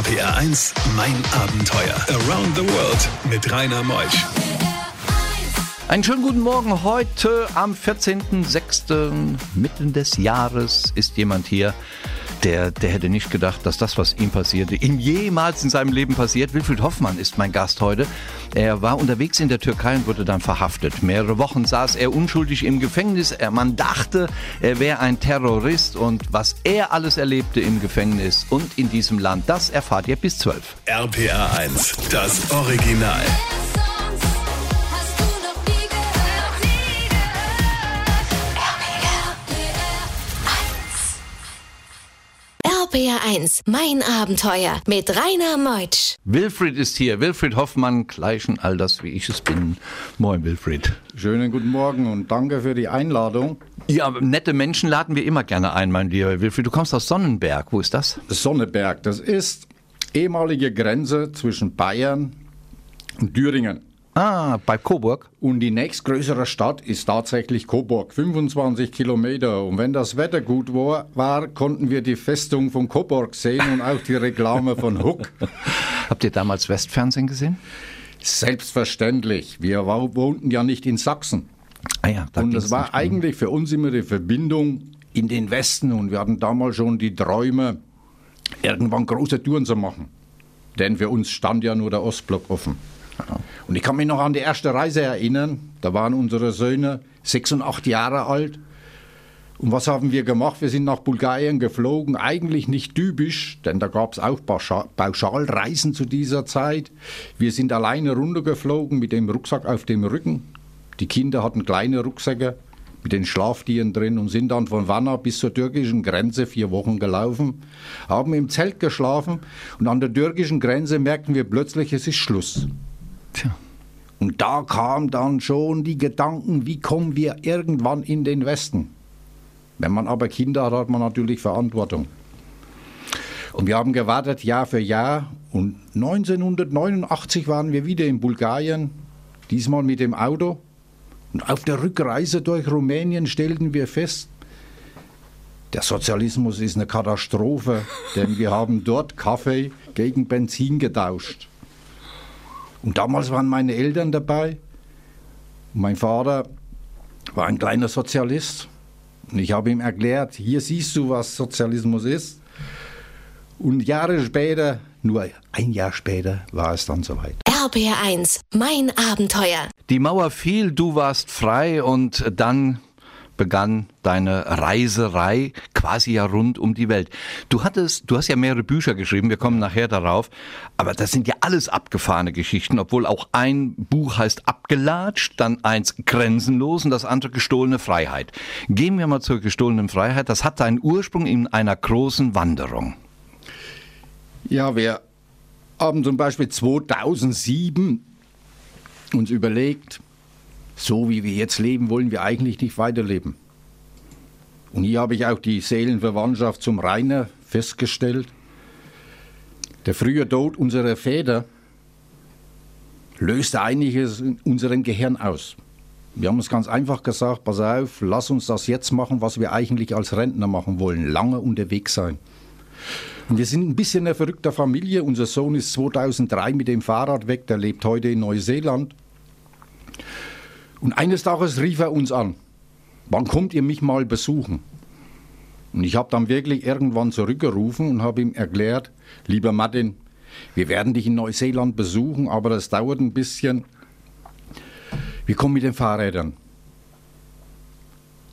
RPR 1, mein Abenteuer. Around the World mit Rainer Meusch. Einen schönen guten Morgen. Heute am 14.06. mitten des Jahres ist jemand hier, der, der hätte nicht gedacht, dass das, was ihm passierte, ihm jemals in seinem Leben passiert. Wilfried Hoffmann ist mein Gast heute. Er war unterwegs in der Türkei und wurde dann verhaftet. Mehrere Wochen saß er unschuldig im Gefängnis. Er, man dachte, er wäre ein Terrorist und was er alles erlebte im Gefängnis und in diesem Land, das erfahrt ihr bis 12. RPR 1, das Original. RPR 1, mein Abenteuer mit Rainer Meutsch. Wilfried ist hier. Wilfried Hoffmann, gleichen Alters wie ich es bin. Moin, Wilfried. Schönen guten Morgen und danke für die Einladung. Ja, nette Menschen laden wir immer gerne ein, mein lieber Wilfried. Du kommst aus Sonnenberg. Wo ist das? Sonneberg, das ist ehemalige Grenze zwischen Bayern und Thüringen. Ah, bei Coburg. Und die nächstgrößere Stadt ist tatsächlich Coburg, 25 Kilometer. Und wenn das Wetter gut war, war, konnten wir die Festung von Coburg sehen und auch die Reklame von Huck. Habt ihr damals Westfernsehen gesehen? Selbstverständlich. Wir wohnten ja nicht in Sachsen. Ah ja, da und das war eigentlich für uns immer die Verbindung in den Westen. Und wir hatten damals schon die Träume, irgendwann große Touren zu machen. Denn für uns stand ja nur der Ostblock offen. Und ich kann mich noch an die erste Reise erinnern. Da waren unsere Söhne sechs und acht Jahre alt. Und was haben wir gemacht? Wir sind nach Bulgarien geflogen. Eigentlich nicht typisch, denn da gab es auch Pauscha- Pauschalreisen zu dieser Zeit. Wir sind alleine runtergeflogen mit dem Rucksack auf dem Rücken. Die Kinder hatten kleine Rucksäcke mit den Schlaftieren drin und sind dann von Vanna bis zur türkischen Grenze vier Wochen gelaufen, haben im Zelt geschlafen und an der türkischen Grenze merkten wir plötzlich, es ist Schluss. Tja. Und da kamen dann schon die Gedanken, wie kommen wir irgendwann in den Westen? Wenn man aber Kinder hat, hat man natürlich Verantwortung. Und wir haben gewartet Jahr für Jahr und 1989 waren wir wieder in Bulgarien, diesmal mit dem Auto. Und auf der Rückreise durch Rumänien stellten wir fest, der Sozialismus ist eine Katastrophe, denn wir haben dort Kaffee gegen Benzin getauscht. Und damals waren meine Eltern dabei. Und mein Vater war ein kleiner Sozialist. Und ich habe ihm erklärt, hier siehst du, was Sozialismus ist. Und Jahre später, nur ein Jahr später, war es dann soweit. RPR 1, mein Abenteuer. Die Mauer fiel, du warst frei und dann begann deine Reiserei quasi ja rund um die Welt. Du hattest, du hast ja mehrere Bücher geschrieben, wir kommen nachher darauf, aber das sind ja alles abgefahrene Geschichten, obwohl auch ein Buch heißt Abgelatscht, dann eins Grenzenlos und das andere Gestohlene Freiheit. Gehen wir mal zur gestohlenen Freiheit. Das hat seinen Ursprung in einer großen Wanderung. Ja, wir haben zum Beispiel 2007 uns überlegt, so wie wir jetzt leben, wollen wir eigentlich nicht weiterleben. Und hier habe ich auch die Seelenverwandtschaft zum Rainer festgestellt. Der frühe Tod unserer Väter löste einiges in unserem Gehirn aus. Wir haben uns ganz einfach gesagt, pass auf, lass uns das jetzt machen, was wir eigentlich als Rentner machen wollen, lange unterwegs sein. Und wir sind ein bisschen eine verrückte Familie. Unser Sohn ist 2003 mit dem Fahrrad weg, der lebt heute in Neuseeland. Und eines Tages rief er uns an, wann kommt ihr mich mal besuchen? Und ich habe dann wirklich irgendwann zurückgerufen und habe ihm erklärt, lieber Martin, wir werden dich in Neuseeland besuchen, aber das dauert ein bisschen. Wir kommen mit den Fahrrädern.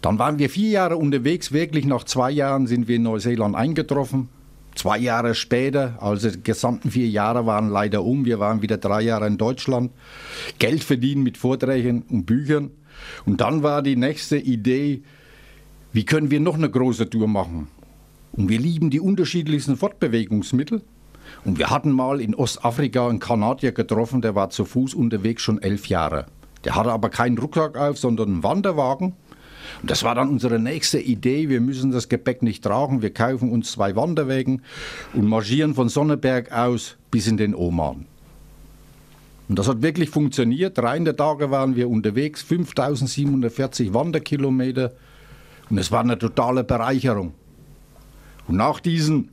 Dann waren wir vier Jahre unterwegs, wirklich nach zwei Jahren sind wir in Neuseeland eingetroffen. Zwei Jahre später, also die gesamten vier Jahre waren leider um, wir waren wieder drei Jahre in Deutschland, Geld verdienen mit Vorträgen und Büchern. Und dann war die nächste Idee, wie können wir noch eine große Tour machen? Und wir lieben die unterschiedlichsten Fortbewegungsmittel. Und wir hatten mal in Ostafrika einen Kanadier getroffen, der war zu Fuß unterwegs schon elf Jahre. Der hatte aber keinen Rucksack auf, sondern einen Wanderwagen. Und das war dann unsere nächste Idee. Wir müssen das Gepäck nicht tragen. Wir kaufen uns zwei Wanderwägen und marschieren von Sonneberg aus bis in den Oman. Und das hat wirklich funktioniert. Drei Tage waren wir unterwegs, 5740 Wanderkilometer. Und es war eine totale Bereicherung. Und nach diesen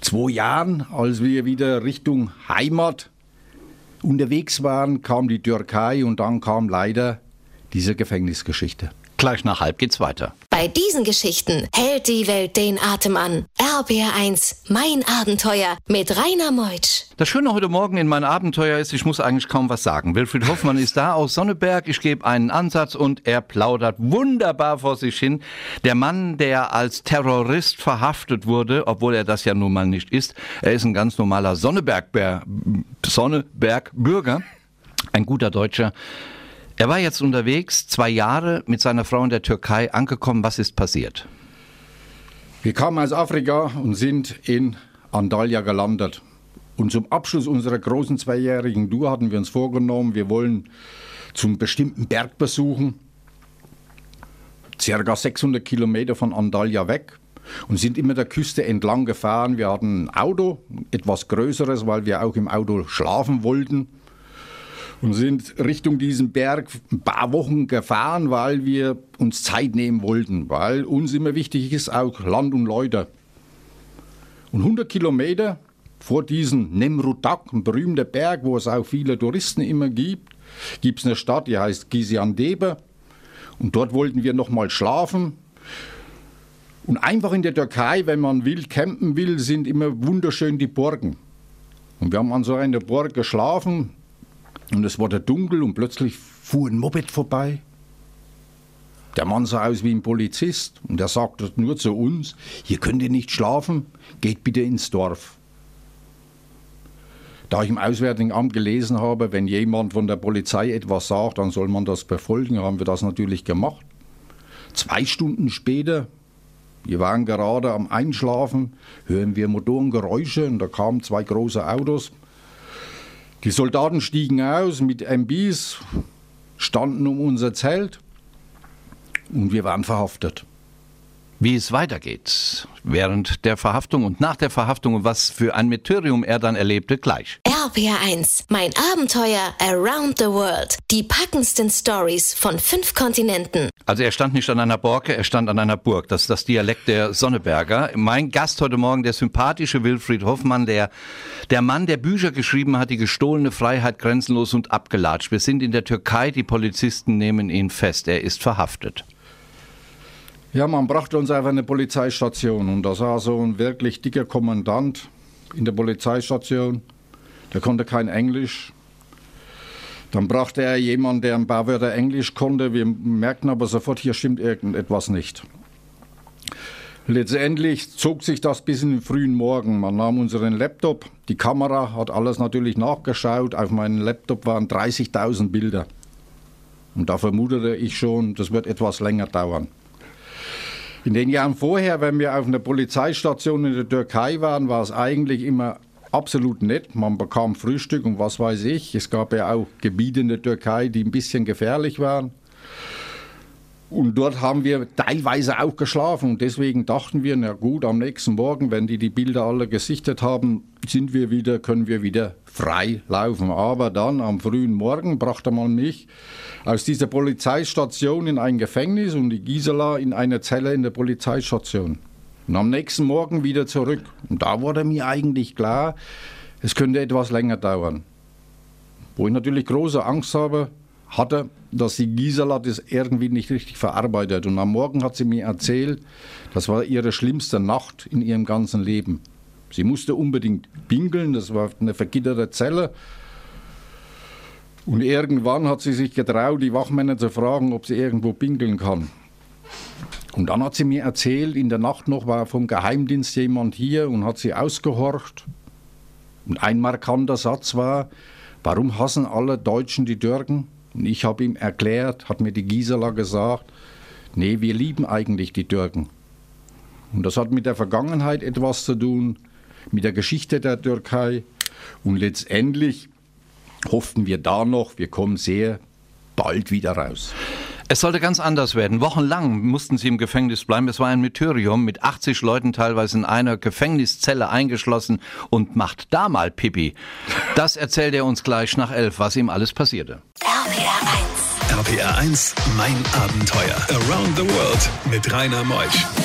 zwei Jahren, als wir wieder Richtung Heimat unterwegs waren, kam die Türkei und dann kam leider diese Gefängnisgeschichte. Gleich nach halb geht's weiter. Bei diesen Geschichten hält die Welt den Atem an. RBR1, mein Abenteuer mit Rainer Meutsch. Das Schöne heute Morgen in mein Abenteuer ist, ich muss eigentlich kaum was sagen. Wilfried Hoffmann ist da aus Sonneberg. Ich gebe einen Ansatz und er plaudert wunderbar vor sich hin. Der Mann, der als Terrorist verhaftet wurde, obwohl er das ja nun mal nicht ist, er ist ein ganz normaler Sonneberg-Bürger. Sonneberg ein guter Deutscher. Er war jetzt unterwegs, zwei Jahre mit seiner Frau in der Türkei angekommen. Was ist passiert? Wir kamen aus Afrika und sind in Antalya gelandet. Und zum Abschluss unserer großen zweijährigen Tour hatten wir uns vorgenommen, wir wollen zum bestimmten Berg besuchen, circa 600 Kilometer von Antalya weg und sind immer der Küste entlang gefahren. Wir hatten ein Auto, etwas größeres, weil wir auch im Auto schlafen wollten und sind Richtung diesen Berg ein paar Wochen gefahren, weil wir uns Zeit nehmen wollten, weil uns immer wichtig ist auch Land und Leute. Und 100 Kilometer vor diesem Nemrutak, ein berühmter Berg, wo es auch viele Touristen immer gibt, gibt es eine Stadt, die heißt Gaziantep. Und dort wollten wir nochmal schlafen. Und einfach in der Türkei, wenn man will, campen will, sind immer wunderschön die Burgen. Und wir haben an so einer Burg geschlafen, und es wurde dunkel und plötzlich fuhr ein Moped vorbei. Der Mann sah aus wie ein Polizist und er sagte nur zu uns, hier könnt ihr nicht schlafen, geht bitte ins Dorf. Da ich im Auswärtigen Amt gelesen habe, wenn jemand von der Polizei etwas sagt, dann soll man das befolgen, haben wir das natürlich gemacht. Zwei Stunden später, wir waren gerade am Einschlafen, hören wir Motorengeräusche und da kamen zwei große Autos die Soldaten stiegen aus mit MBs, standen um unser Zelt und wir waren verhaftet. Wie es weitergeht während der Verhaftung und nach der Verhaftung und was für ein Meteorium er dann erlebte, gleich. RPR1, mein Abenteuer Around the World. Die packendsten Stories von fünf Kontinenten. Also er stand nicht an einer Borke, er stand an einer Burg. Das ist das Dialekt der Sonneberger. Mein Gast heute Morgen, der sympathische Wilfried Hoffmann, der, der Mann, der Bücher geschrieben hat, die gestohlene Freiheit grenzenlos und abgelatscht. Wir sind in der Türkei, die Polizisten nehmen ihn fest. Er ist verhaftet. Ja, man brachte uns auf eine Polizeistation und da war so ein wirklich dicker Kommandant in der Polizeistation. Der konnte kein Englisch. Dann brachte er jemanden, der ein paar Wörter Englisch konnte. Wir merkten aber sofort, hier stimmt irgendetwas nicht. Letztendlich zog sich das bis in den frühen Morgen. Man nahm unseren Laptop, die Kamera hat alles natürlich nachgeschaut. Auf meinem Laptop waren 30.000 Bilder. Und da vermutete ich schon, das wird etwas länger dauern. In den Jahren vorher, wenn wir auf einer Polizeistation in der Türkei waren, war es eigentlich immer absolut nett. Man bekam Frühstück und was weiß ich. Es gab ja auch Gebiete in der Türkei, die ein bisschen gefährlich waren. Und dort haben wir teilweise auch geschlafen. Und deswegen dachten wir, na gut, am nächsten Morgen, wenn die die Bilder alle gesichtet haben, sind wir wieder, können wir wieder frei laufen. Aber dann am frühen Morgen brachte man mich aus dieser Polizeistation in ein Gefängnis und die Gisela in eine Zelle in der Polizeistation. Und am nächsten Morgen wieder zurück. Und da wurde mir eigentlich klar, es könnte etwas länger dauern. Wo ich natürlich große Angst habe, hatte, dass die Gisela das irgendwie nicht richtig verarbeitet. Und am Morgen hat sie mir erzählt, das war ihre schlimmste Nacht in ihrem ganzen Leben. Sie musste unbedingt pinkeln, das war eine vergitterte Zelle. Und irgendwann hat sie sich getraut, die Wachmänner zu fragen, ob sie irgendwo pinkeln kann. Und dann hat sie mir erzählt, in der Nacht noch war vom Geheimdienst jemand hier und hat sie ausgehorcht. Und ein markanter Satz war, warum hassen alle Deutschen die Türken? Und ich habe ihm erklärt, hat mir die Gisela gesagt, nee, wir lieben eigentlich die Türken. Und das hat mit der Vergangenheit etwas zu tun, mit der Geschichte der Türkei. Und letztendlich hofften wir da noch, wir kommen sehr bald wieder raus. Es sollte ganz anders werden. Wochenlang mussten sie im Gefängnis bleiben. Es war ein Mytherium mit 80 Leuten teilweise in einer Gefängniszelle eingeschlossen und macht da mal Pipi. Das erzählt er uns gleich nach elf, was ihm alles passierte. RPR 1. RPR 1, mein Abenteuer. Around the World mit Rainer Meusch.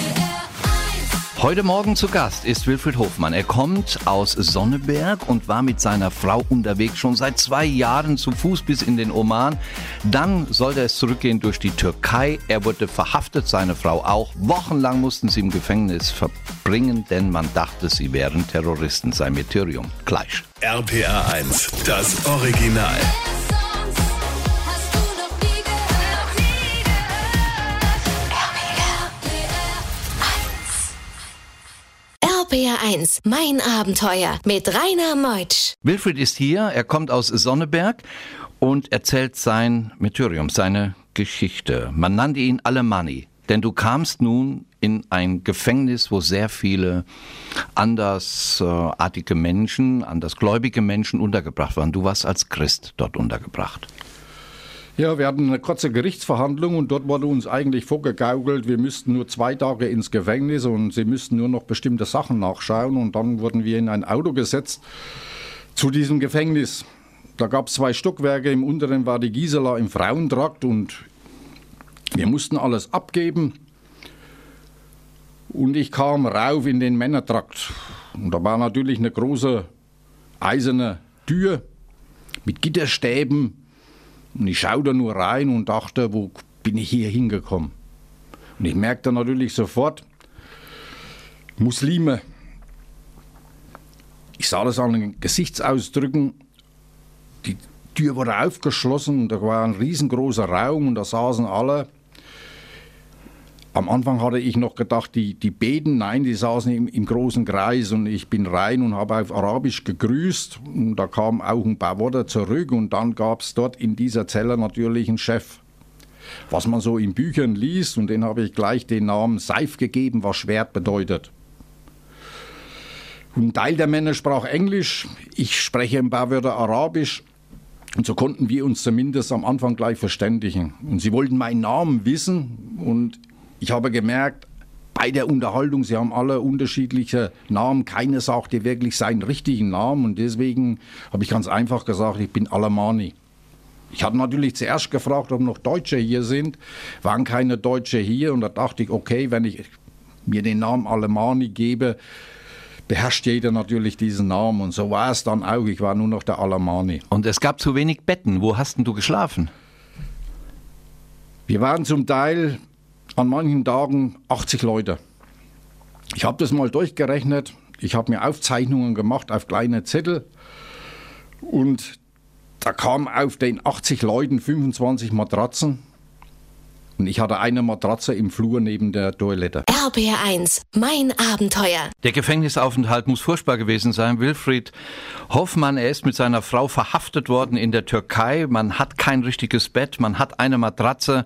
Heute Morgen zu Gast ist Wilfried Hofmann. Er kommt aus Sonneberg und war mit seiner Frau unterwegs schon seit zwei Jahren zu Fuß bis in den Oman. Dann sollte es zurückgehen durch die Türkei. Er wurde verhaftet, seine Frau auch. Wochenlang mussten sie im Gefängnis verbringen, denn man dachte, sie wären Terroristen. Sein Meteorium gleich. RPA 1, das Original. RPR1, mein Abenteuer mit Rainer Meutsch. Wilfried ist hier, er kommt aus Sonneberg und erzählt sein Meteorium, seine Geschichte. Man nannte ihn Alemanni, denn du kamst nun in ein Gefängnis, wo sehr viele andersartige Menschen, andersgläubige Menschen untergebracht waren. Du warst als Christ dort untergebracht. Ja, wir hatten eine kurze Gerichtsverhandlung und dort wurde uns eigentlich vorgegaukelt, wir müssten nur zwei Tage ins Gefängnis und sie müssten nur noch bestimmte Sachen nachschauen und dann wurden wir in ein Auto gesetzt zu diesem Gefängnis. Da gab es zwei Stockwerke, im unteren war die Gisela im Frauentrakt und wir mussten alles abgeben. Und ich kam rauf in den Männertrakt. Und da war natürlich eine große eiserne Tür mit Gitterstäben und ich schaute nur rein und dachte, wo bin ich hier hingekommen? Und ich merkte natürlich sofort, Muslime. Ich sah das an den Gesichtsausdrücken. Die Tür wurde aufgeschlossen, und da war ein riesengroßer Raum und da saßen alle am Anfang hatte ich noch gedacht, die, die beten, nein, die saßen im, im großen Kreis und ich bin rein und habe auf Arabisch gegrüßt und da kamen auch ein paar Worte zurück und dann gab es dort in dieser Zelle natürlich einen Chef. Was man so in Büchern liest und den habe ich gleich den Namen Seif gegeben, was Schwert bedeutet. Ein Teil der Männer sprach Englisch, ich spreche ein paar Wörter Arabisch und so konnten wir uns zumindest am Anfang gleich verständigen. Und sie wollten meinen Namen wissen und ich habe gemerkt, bei der Unterhaltung, sie haben alle unterschiedliche Namen, keiner sagte wirklich seinen richtigen Namen. Und deswegen habe ich ganz einfach gesagt, ich bin Alamani. Ich hatte natürlich zuerst gefragt, ob noch Deutsche hier sind, waren keine Deutsche hier. Und da dachte ich, okay, wenn ich mir den Namen Alamani gebe, beherrscht jeder natürlich diesen Namen. Und so war es dann auch, ich war nur noch der Alamani. Und es gab zu wenig Betten, wo hast denn du geschlafen? Wir waren zum Teil an manchen Tagen 80 Leute. Ich habe das mal durchgerechnet. Ich habe mir Aufzeichnungen gemacht auf kleine Zettel und da kamen auf den 80 Leuten 25 Matratzen und ich hatte eine Matratze im Flur neben der Toilette. RBR1, mein Abenteuer. Der Gefängnisaufenthalt muss furchtbar gewesen sein. Wilfried Hoffmann, er ist mit seiner Frau verhaftet worden in der Türkei. Man hat kein richtiges Bett, man hat eine Matratze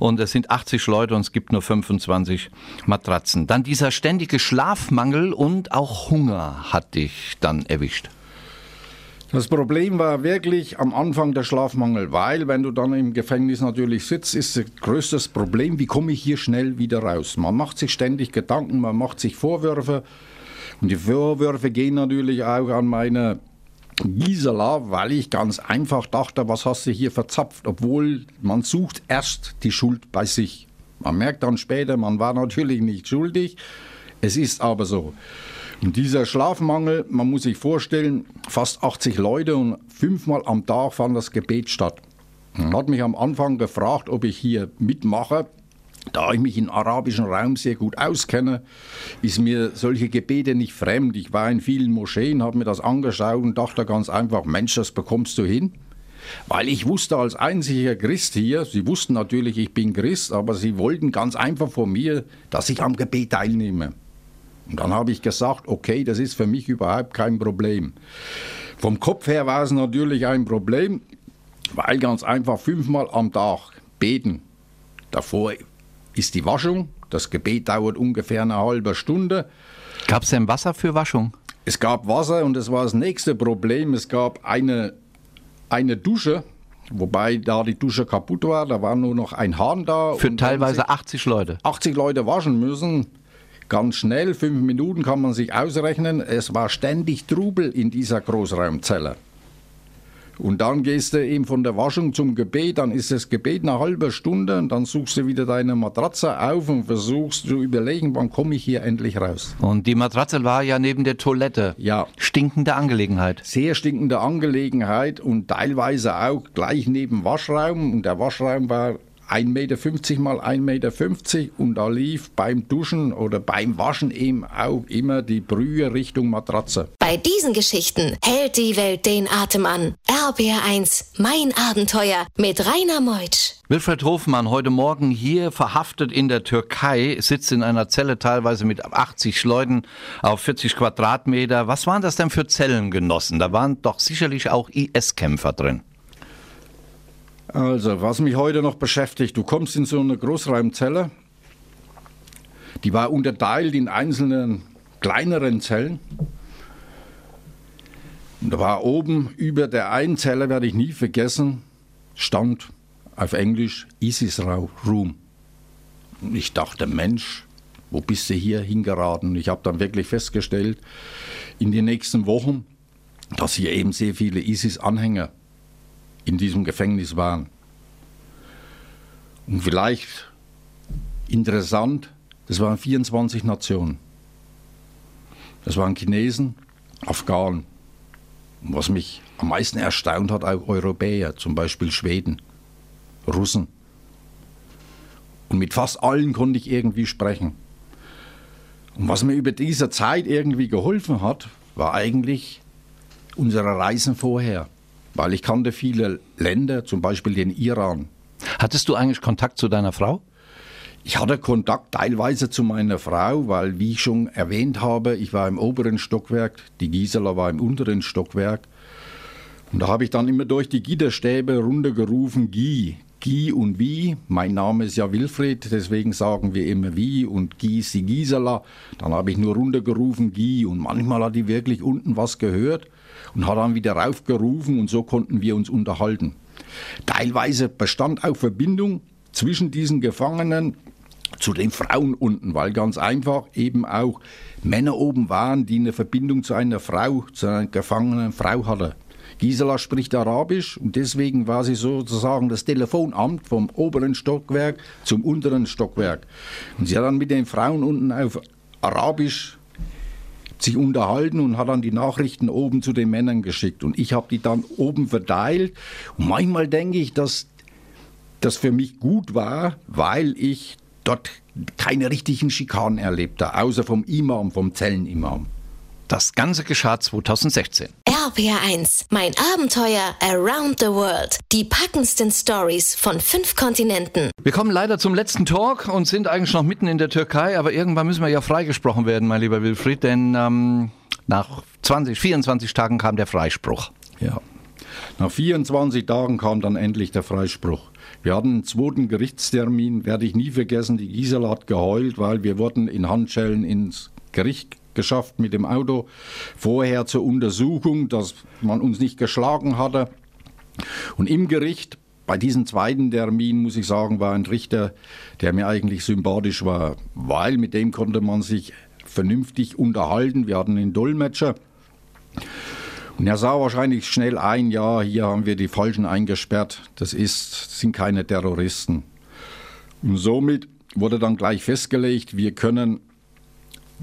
und es sind 80 Leute und es gibt nur 25 Matratzen. Dann dieser ständige Schlafmangel und auch Hunger hat dich dann erwischt. Das Problem war wirklich am Anfang der Schlafmangel, weil wenn du dann im Gefängnis natürlich sitzt, ist das größte Problem, wie komme ich hier schnell wieder raus? Man macht sich ständig Gedanken, man macht sich Vorwürfe und die Vorwürfe gehen natürlich auch an meine Gisela, weil ich ganz einfach dachte, was hast du hier verzapft, obwohl man sucht erst die Schuld bei sich. Man merkt dann später, man war natürlich nicht schuldig, es ist aber so. Und dieser Schlafmangel, man muss sich vorstellen, fast 80 Leute und fünfmal am Tag fand das Gebet statt. Man hat mich am Anfang gefragt, ob ich hier mitmache. Da ich mich im arabischen Raum sehr gut auskenne, ist mir solche Gebete nicht fremd. Ich war in vielen Moscheen, habe mir das angeschaut und dachte ganz einfach, Mensch, das bekommst du hin. Weil ich wusste als einziger Christ hier, sie wussten natürlich, ich bin Christ, aber sie wollten ganz einfach von mir, dass ich am Gebet teilnehme. Und dann habe ich gesagt, okay, das ist für mich überhaupt kein Problem. Vom Kopf her war es natürlich ein Problem, weil ganz einfach fünfmal am Tag beten. Davor ist die Waschung. Das Gebet dauert ungefähr eine halbe Stunde. Gab es denn Wasser für Waschung? Es gab Wasser und das war das nächste Problem. Es gab eine, eine Dusche, wobei da die Dusche kaputt war. Da war nur noch ein Hahn da. Für teilweise 80 Leute. 80 Leute waschen müssen ganz schnell, fünf Minuten kann man sich ausrechnen, es war ständig Trubel in dieser Großraumzelle. Und dann gehst du eben von der Waschung zum Gebet, dann ist das Gebet eine halbe Stunde und dann suchst du wieder deine Matratze auf und versuchst zu überlegen, wann komme ich hier endlich raus. Und die Matratze war ja neben der Toilette. Ja. Stinkende Angelegenheit. Sehr stinkende Angelegenheit und teilweise auch gleich neben Waschraum. Und der Waschraum war 1,50 Meter mal 1,50 Meter und da lief beim Duschen oder beim Waschen eben auch immer die Brühe Richtung Matratze. Bei diesen Geschichten hält die Welt den Atem an. RBR1, mein Abenteuer mit Rainer Meutsch. Wilfried Hofmann, heute Morgen hier verhaftet in der Türkei, sitzt in einer Zelle teilweise mit 80 Leuten auf 40 Quadratmeter. Was waren das denn für Zellengenossen? Da waren doch sicherlich auch IS-Kämpfer drin. Also, was mich heute noch beschäftigt, du kommst in so eine Großraumzelle, die war unterteilt in einzelnen kleineren Zellen. Und da war oben über der einen Zelle, werde ich nie vergessen, stand auf Englisch ISIS Room. Und ich dachte, Mensch, wo bist du hier hingeraten? Ich habe dann wirklich festgestellt, in den nächsten Wochen, dass hier eben sehr viele ISIS-Anhänger in diesem Gefängnis waren. Und vielleicht interessant, das waren 24 Nationen. Das waren Chinesen, Afghanen. Und was mich am meisten erstaunt hat, auch Europäer, zum Beispiel Schweden, Russen. Und mit fast allen konnte ich irgendwie sprechen. Und was mir über diese Zeit irgendwie geholfen hat, war eigentlich unsere Reisen vorher weil ich kannte viele Länder, zum Beispiel den Iran. Hattest du eigentlich Kontakt zu deiner Frau? Ich hatte Kontakt teilweise zu meiner Frau, weil, wie ich schon erwähnt habe, ich war im oberen Stockwerk, die Gisela war im unteren Stockwerk. Und da habe ich dann immer durch die Gitterstäbe runtergerufen, Gi, Gi und Wie. Mein Name ist ja Wilfried, deswegen sagen wir immer Wie und Gi ist die Gisela. Dann habe ich nur runtergerufen, Gi und manchmal hat die wirklich unten was gehört und hat dann wieder raufgerufen und so konnten wir uns unterhalten. Teilweise bestand auch Verbindung zwischen diesen Gefangenen zu den Frauen unten, weil ganz einfach eben auch Männer oben waren, die eine Verbindung zu einer Frau, zu einer gefangenen Frau hatten. Gisela spricht Arabisch und deswegen war sie sozusagen das Telefonamt vom oberen Stockwerk zum unteren Stockwerk. Und sie hat dann mit den Frauen unten auf Arabisch sich unterhalten und hat dann die Nachrichten oben zu den Männern geschickt. Und ich habe die dann oben verteilt. Und manchmal denke ich, dass das für mich gut war, weil ich dort keine richtigen Schikanen erlebte, außer vom Imam, vom Zellenimam. Das Ganze geschah 2016. RPR1, mein Abenteuer Around the World. Die packendsten Stories von fünf Kontinenten. Wir kommen leider zum letzten Talk und sind eigentlich noch mitten in der Türkei, aber irgendwann müssen wir ja freigesprochen werden, mein lieber Wilfried, denn ähm, nach 20, 24 Tagen kam der Freispruch. Ja. Nach 24 Tagen kam dann endlich der Freispruch. Wir hatten einen zweiten Gerichtstermin, werde ich nie vergessen. Die Gisela hat geheult, weil wir wurden in Handschellen ins Gericht geschafft mit dem Auto. Vorher zur Untersuchung, dass man uns nicht geschlagen hatte. Und im Gericht, bei diesem zweiten Termin, muss ich sagen, war ein Richter, der mir eigentlich sympathisch war, weil mit dem konnte man sich vernünftig unterhalten. Wir hatten einen Dolmetscher. Und er sah wahrscheinlich schnell ein, ja, hier haben wir die Falschen eingesperrt. Das ist, sind keine Terroristen. Und somit wurde dann gleich festgelegt, wir können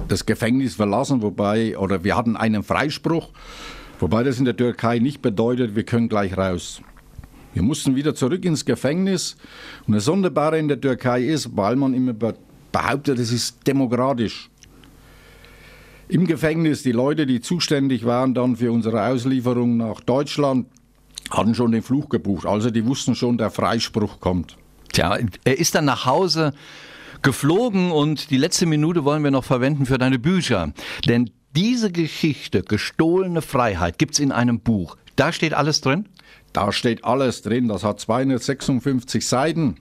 das Gefängnis verlassen, wobei, oder wir hatten einen Freispruch, wobei das in der Türkei nicht bedeutet, wir können gleich raus. Wir mussten wieder zurück ins Gefängnis. Und das Sonderbare in der Türkei ist, weil man immer behauptet, es ist demokratisch. Im Gefängnis, die Leute, die zuständig waren dann für unsere Auslieferung nach Deutschland, hatten schon den Fluch gebucht. Also die wussten schon, der Freispruch kommt. Tja, er ist dann nach Hause geflogen und die letzte Minute wollen wir noch verwenden für deine Bücher. Denn diese Geschichte, gestohlene Freiheit, gibt es in einem Buch. Da steht alles drin? Da steht alles drin. Das hat 256 Seiten.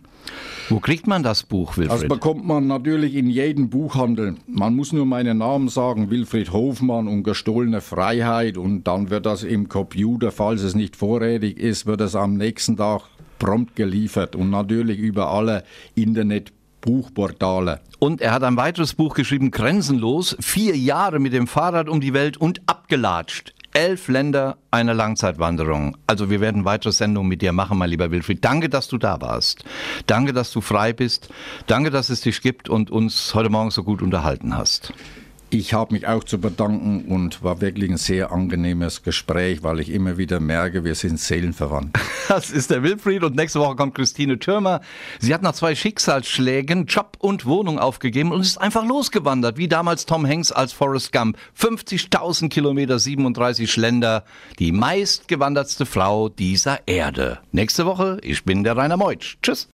Wo kriegt man das Buch, Wilfried? Das bekommt man natürlich in jedem Buchhandel. Man muss nur meinen Namen sagen, Wilfried Hofmann und gestohlene Freiheit und dann wird das im Computer, falls es nicht vorrätig ist, wird es am nächsten Tag prompt geliefert und natürlich über alle Internet Buchportale. Und er hat ein weiteres Buch geschrieben, Grenzenlos, vier Jahre mit dem Fahrrad um die Welt und abgelatscht. Elf Länder, eine Langzeitwanderung. Also wir werden weitere Sendungen mit dir machen, mein lieber Wilfried. Danke, dass du da warst. Danke, dass du frei bist. Danke, dass es dich gibt und uns heute Morgen so gut unterhalten hast. Ich habe mich auch zu bedanken und war wirklich ein sehr angenehmes Gespräch, weil ich immer wieder merke, wir sind seelenverwandt. Das ist der Wilfried und nächste Woche kommt Christine Türmer. Sie hat nach zwei Schicksalsschlägen Job und Wohnung aufgegeben und ist einfach losgewandert, wie damals Tom Hanks als Forrest Gump. 50.000 Kilometer, 37 Länder, die meistgewandertste Frau dieser Erde. Nächste Woche, ich bin der Rainer Meutsch. Tschüss.